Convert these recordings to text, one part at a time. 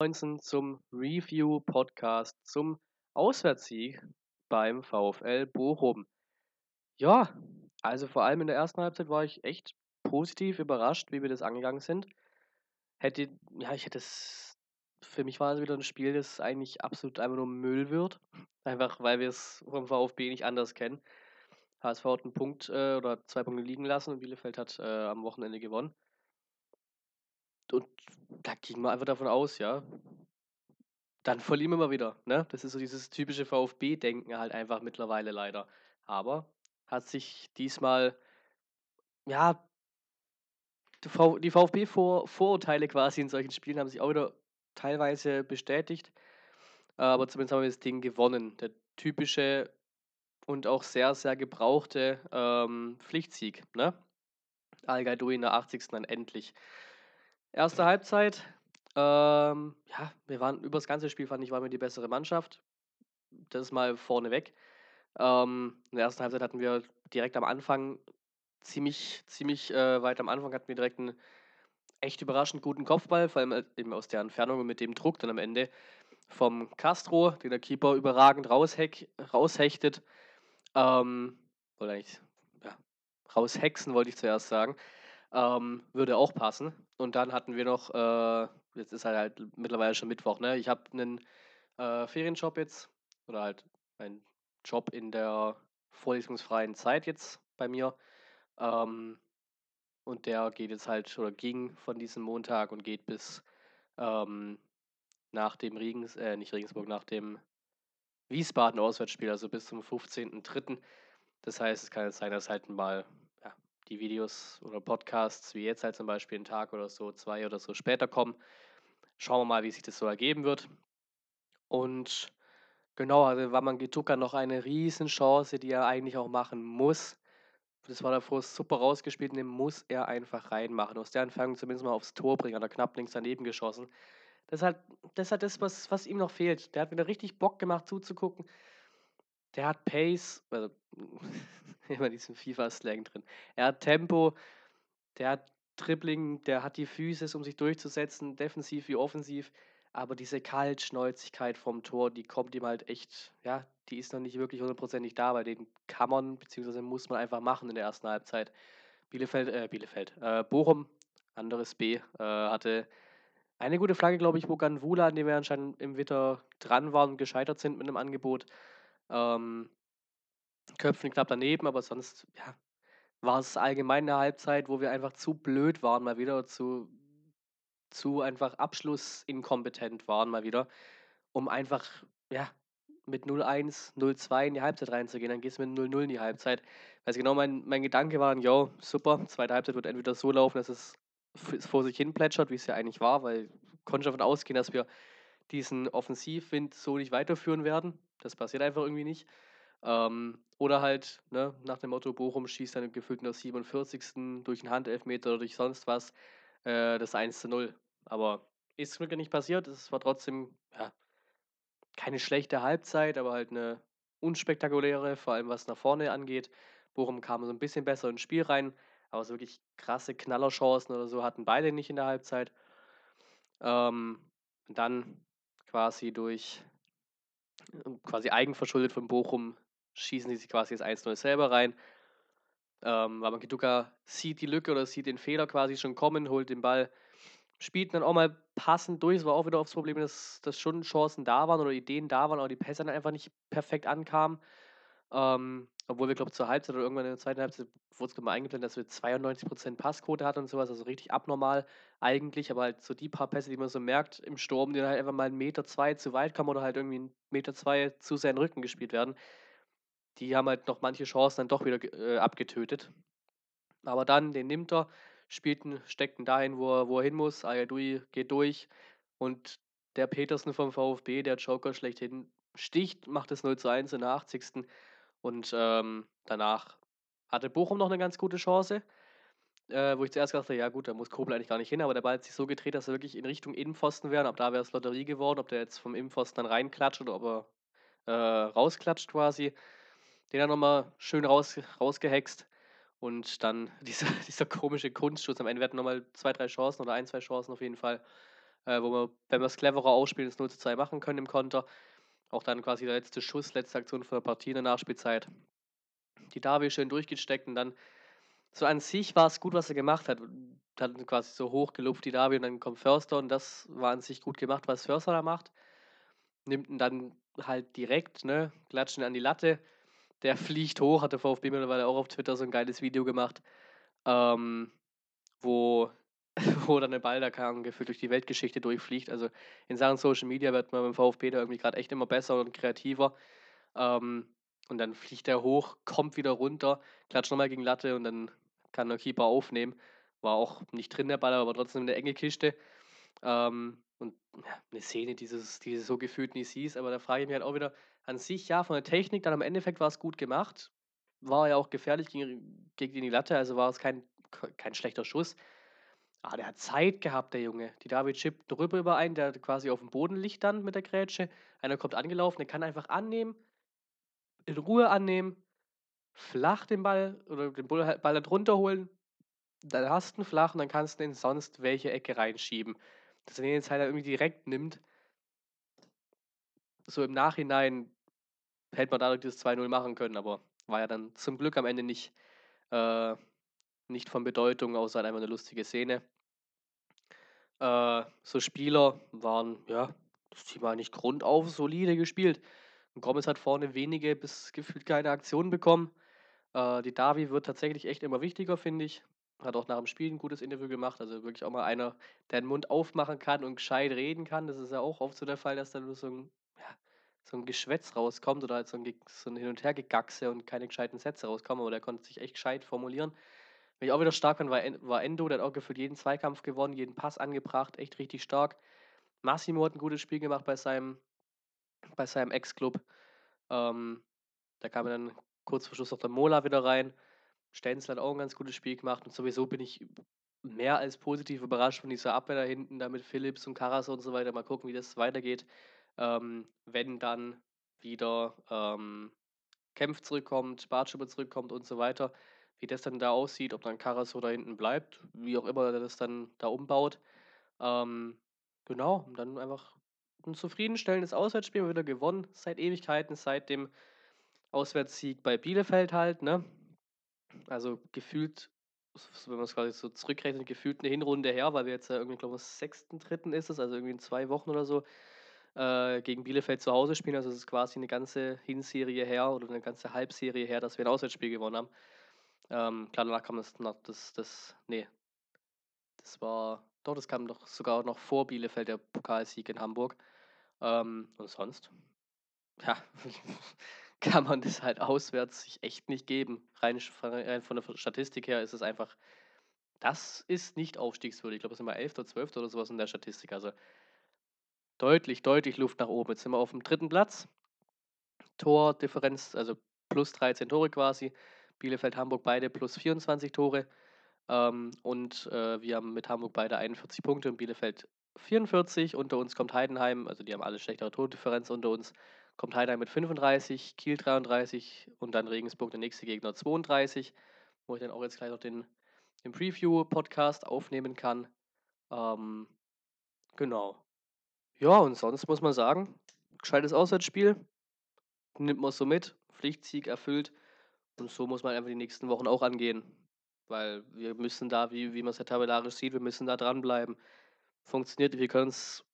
19 zum Review-Podcast zum Auswärtssieg beim VfL Bochum. Ja, also vor allem in der ersten Halbzeit war ich echt positiv überrascht, wie wir das angegangen sind. Hätte, ja, ich hätte es, für mich war es wieder ein Spiel, das eigentlich absolut einfach nur Müll wird. Einfach weil wir es vom VfB nicht anders kennen. HSV hat einen Punkt äh, oder zwei Punkte liegen lassen und Bielefeld hat äh, am Wochenende gewonnen. Und da ging man einfach davon aus, ja, dann verlieren wir mal wieder. Ne? Das ist so dieses typische VfB-Denken halt einfach mittlerweile leider. Aber hat sich diesmal, ja, die VfB-Vorurteile quasi in solchen Spielen haben sich auch wieder teilweise bestätigt. Aber zumindest haben wir das Ding gewonnen. Der typische und auch sehr, sehr gebrauchte ähm, Pflichtsieg. Ne? Al in der 80. dann endlich. Erste Halbzeit, ähm, ja, wir waren über das ganze Spiel, fand ich, waren wir die bessere Mannschaft. Das mal vorneweg. Ähm, in der ersten Halbzeit hatten wir direkt am Anfang ziemlich, ziemlich äh, weit am Anfang hatten wir direkt einen echt überraschend guten Kopfball, vor allem äh, eben aus der Entfernung und mit dem Druck dann am Ende vom Castro, den der Keeper überragend rausheck, raushechtet. Ähm, oder eigentlich, ja, raushexen wollte ich zuerst sagen. Ähm, würde auch passen. Und dann hatten wir noch, äh, jetzt ist halt, halt mittlerweile schon Mittwoch, ne? Ich habe einen äh, Ferienjob jetzt oder halt einen Job in der vorlesungsfreien Zeit jetzt bei mir. Ähm, und der geht jetzt halt oder ging von diesem Montag und geht bis ähm, nach dem Regens, äh, nicht Regensburg, nach dem Wiesbaden-Auswärtsspiel, also bis zum 15.03. Das heißt, es kann jetzt sein, dass halt mal die Videos oder Podcasts, wie jetzt halt zum Beispiel einen Tag oder so, zwei oder so später kommen. Schauen wir mal, wie sich das so ergeben wird. Und genau, also war man Getuka noch eine Riesenchance, die er eigentlich auch machen muss. Das war davor super rausgespielt und den muss er einfach reinmachen. Aus der Entfernung zumindest mal aufs Tor bringen, hat er knapp links daneben geschossen. Das ist halt das, ist halt das was, was ihm noch fehlt. Der hat wieder richtig Bock gemacht zuzugucken. Der hat Pace, also immer diesen FIFA-Slang drin. Er hat Tempo, der hat Dribbling, der hat die Physis, um sich durchzusetzen, defensiv wie offensiv. Aber diese Kaltschnäuzigkeit vom Tor, die kommt ihm halt echt, ja, die ist noch nicht wirklich hundertprozentig da, weil den kann man, beziehungsweise muss man einfach machen in der ersten Halbzeit. Bielefeld, äh, Bielefeld, äh, Bochum, anderes B, äh, hatte eine gute Flagge, glaube ich, wo Ganvula, an dem wir anscheinend im Witter dran waren und gescheitert sind mit einem Angebot. Ähm, Köpfen knapp daneben, aber sonst, ja, war es allgemein eine Halbzeit, wo wir einfach zu blöd waren, mal wieder zu, zu einfach abschlussinkompetent waren, mal wieder, um einfach, ja, mit 0-1, 0-2 in die Halbzeit reinzugehen. Dann gehst du mit 0-0 in die Halbzeit. Weil genau mein, mein Gedanke war, jo, super, zweite Halbzeit wird entweder so laufen, dass es vor sich hin plätschert, wie es ja eigentlich war, weil konnte davon ausgehen, dass wir diesen Offensivwind so nicht weiterführen werden. Das passiert einfach irgendwie nicht. Ähm, oder halt, ne, nach dem Motto, Bochum schießt dann gefühlt in der 47. durch einen Handelfmeter oder durch sonst was äh, das 1 zu 0. Aber ist zum Glück nicht passiert. Es war trotzdem, ja, keine schlechte Halbzeit, aber halt eine unspektakuläre, vor allem was nach vorne angeht. Bochum kam so ein bisschen besser ins Spiel rein, aber so wirklich krasse Knallerchancen oder so hatten beide nicht in der Halbzeit. Ähm, dann quasi durch quasi eigenverschuldet von Bochum schießen die sich quasi das 1-0 selber rein. Ähm, aber Kiduka sieht die Lücke oder sieht den Fehler quasi schon kommen, holt den Ball, spielt dann auch mal passend durch. Es war auch wieder aufs Problem, dass, dass schon Chancen da waren oder Ideen da waren, aber die Pässe dann einfach nicht perfekt ankamen. Ähm, obwohl wir, glaube ich, zur Halbzeit oder irgendwann in der zweiten Halbzeit wurde es mal eingeblendet, dass wir 92% Passquote hatten und sowas, also richtig abnormal eigentlich, aber halt so die paar Pässe, die man so merkt im Sturm, die dann halt einfach mal einen Meter zwei zu weit kommen oder halt irgendwie einen Meter zwei zu seinen Rücken gespielt werden, die haben halt noch manche Chancen dann doch wieder äh, abgetötet. Aber dann, den nimmt er, spielt ihn, steckt ihn dahin, wo er, wo er hin muss, Ayadui geht durch und der Petersen vom VfB, der Joker schlechthin, sticht, macht das 0 zu 1 in der 80. Und ähm, danach hatte Bochum noch eine ganz gute Chance, äh, wo ich zuerst dachte, ja gut, da muss Kobel eigentlich gar nicht hin, aber der Ball hat sich so gedreht, dass er wirklich in Richtung Innenpfosten wäre. Ab da wäre es Lotterie geworden, ob der jetzt vom Innenpfosten dann reinklatscht oder ob er äh, rausklatscht quasi. Den hat nochmal schön raus, rausgehext. Und dann dieser, dieser komische Kunstschuss. Am Ende werden nochmal zwei, drei Chancen oder ein, zwei Chancen auf jeden Fall. äh, wo wir, wenn wir es cleverer ausspielen, das 0 zu 2 machen können im Konter. Auch dann quasi der letzte Schuss, letzte Aktion von der Partie in der Nachspielzeit. Die Davi schön durchgesteckt und dann so an sich war es gut, was er gemacht hat. Hat quasi so hoch gelupft die Davi und dann kommt Förster und das war an sich gut gemacht, was Förster da macht. Nimmt ihn dann halt direkt, ne, klatschen an die Latte. Der fliegt hoch, hat der VfB mittlerweile auch auf Twitter so ein geiles Video gemacht, ähm, wo, wo dann der Ball da kam, gefühlt durch die Weltgeschichte durchfliegt. Also in Sachen Social Media wird man beim VfB da irgendwie gerade echt immer besser und kreativer. Ähm, und dann fliegt er hoch, kommt wieder runter, klatscht nochmal gegen Latte und dann kann der Keeper aufnehmen. War auch nicht drin der Ball, aber trotzdem eine enge Kiste. Ähm, und ja, eine Szene, die, die so gefühlt nie siehst, aber da frage ich mich halt auch wieder, an sich, ja, von der Technik, dann am Endeffekt war es gut gemacht. War ja auch gefährlich gegen, die Latte, also war es kein, kein schlechter Schuss. Aber der hat Zeit gehabt, der Junge. Die David chippt drüber über einen, der quasi auf dem Boden liegt dann mit der Grätsche. Einer kommt angelaufen, der kann einfach annehmen, in Ruhe annehmen, flach den Ball oder den Ball dann runterholen. Dann hast du ihn flach und dann kannst du ihn in sonst welche Ecke reinschieben. Dass er den jetzt halt irgendwie direkt nimmt. So im Nachhinein hätte man dadurch das 2-0 machen können, aber war ja dann zum Glück am Ende nicht, äh, nicht von Bedeutung, außer halt einfach eine lustige Szene. Äh, so Spieler waren, ja, das Team war nicht grundauf solide gespielt. Und Gomez hat vorne wenige bis gefühlt keine Aktionen bekommen. Äh, die Davi wird tatsächlich echt immer wichtiger, finde ich. Hat auch nach dem Spiel ein gutes Interview gemacht. Also wirklich auch mal einer, der den Mund aufmachen kann und gescheit reden kann. Das ist ja auch oft so der Fall, dass da nur so ein, ja, so ein Geschwätz rauskommt oder halt so ein, so ein Hin- und Hergegaxe und keine gescheiten Sätze rauskommen. Aber der konnte sich echt gescheit formulieren. Wenn ich auch wieder stark fand, war, war Endo. Der hat auch gefühlt jeden Zweikampf gewonnen, jeden Pass angebracht. Echt richtig stark. Massimo hat ein gutes Spiel gemacht bei seinem, bei seinem Ex-Club. Ähm, da kam dann kurz vor Schluss noch der Mola wieder rein. Stenzel hat auch ein ganz gutes Spiel gemacht und sowieso bin ich mehr als positiv überrascht von dieser Abwehr da hinten, da mit Philips und Karas und so weiter. Mal gucken, wie das weitergeht. Ähm, wenn dann wieder ähm, Kempf zurückkommt, Bartschuber zurückkommt und so weiter, wie das dann da aussieht, ob dann Karas da hinten bleibt, wie auch immer er das dann da umbaut. Ähm, genau, und dann einfach ein zufriedenstellendes Auswärtsspiel wieder gewonnen, seit Ewigkeiten, seit dem Auswärtssieg bei Bielefeld halt, ne? Also gefühlt, wenn man es quasi so zurückrechnet, gefühlt eine Hinrunde her, weil wir jetzt ja irgendwie, glaube ich, am 6.3. ist es, also irgendwie in zwei Wochen oder so, äh, gegen Bielefeld zu Hause spielen. Also es ist quasi eine ganze Hinserie her oder eine ganze Halbserie her, dass wir ein Auswärtsspiel gewonnen haben. Ähm, klar, danach kam das, noch, das, das, nee, das war, doch, das kam doch sogar noch vor Bielefeld, der Pokalsieg in Hamburg. Ähm, und sonst, ja, kann man das halt auswärts sich echt nicht geben. Rein, rein von der Statistik her ist es einfach, das ist nicht aufstiegswürdig. Ich glaube, es sind mal 11. oder 12. oder sowas in der Statistik. Also deutlich, deutlich Luft nach oben. Jetzt sind wir auf dem dritten Platz. Tordifferenz, also plus 13 Tore quasi. Bielefeld, Hamburg beide plus 24 Tore. Ähm, und äh, wir haben mit Hamburg beide 41 Punkte und Bielefeld 44. Unter uns kommt Heidenheim, also die haben alle schlechtere Tordifferenz unter uns kommt Heidenheim mit 35, Kiel 33 und dann Regensburg der nächste Gegner 32, wo ich dann auch jetzt gleich noch den, den Preview-Podcast aufnehmen kann. Ähm, genau. Ja, und sonst muss man sagen, gescheites Auswärtsspiel, nimmt man so mit, Pflichtsieg erfüllt und so muss man einfach die nächsten Wochen auch angehen, weil wir müssen da, wie, wie man es ja tabellarisch sieht, wir müssen da dranbleiben. Funktioniert, wir können es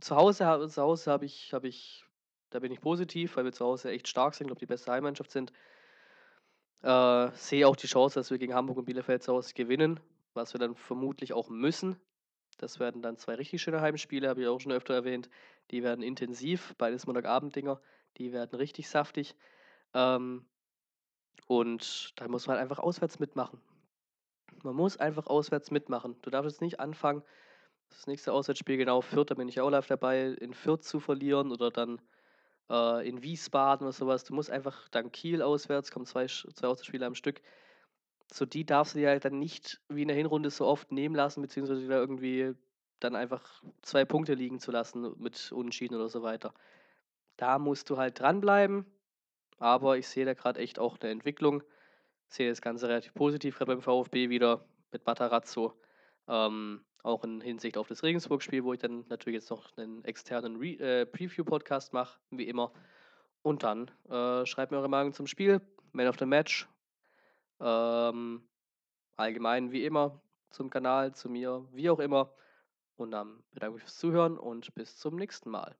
zu Hause, zu Hause habe ich, hab ich da bin ich positiv, weil wir zu Hause echt stark sind, glaube die beste Heimmannschaft sind. Äh, sehe auch die Chance, dass wir gegen Hamburg und Bielefeld zu Hause gewinnen, was wir dann vermutlich auch müssen. Das werden dann zwei richtig schöne Heimspiele, habe ich auch schon öfter erwähnt. Die werden intensiv, beides Montagabend-Dinger, die werden richtig saftig. Ähm, und da muss man halt einfach auswärts mitmachen. Man muss einfach auswärts mitmachen. Du darfst jetzt nicht anfangen, das nächste Auswärtsspiel genau Fürth, da bin ich auch live dabei, in Fürth zu verlieren oder dann äh, in Wiesbaden oder sowas. Du musst einfach dann Kiel auswärts, kommen zwei, zwei Auswärtsspiele am Stück. So die darfst du dir halt dann nicht wie in der Hinrunde so oft nehmen lassen, beziehungsweise wieder irgendwie dann einfach zwei Punkte liegen zu lassen mit Unentschieden oder so weiter. Da musst du halt dranbleiben, aber ich sehe da gerade echt auch eine Entwicklung. Ich sehe das Ganze relativ positiv, gerade beim VfB wieder mit Matarazzo. Ähm, Auch in Hinsicht auf das Regensburg-Spiel, wo ich dann natürlich jetzt noch einen externen Re äh, Preview-Podcast mache, wie immer. Und dann äh, schreibt mir eure Meinung zum Spiel, Man of the Match. Ähm, allgemein wie immer zum Kanal, zu mir, wie auch immer. Und dann bedanke ich mich fürs Zuhören und bis zum nächsten Mal.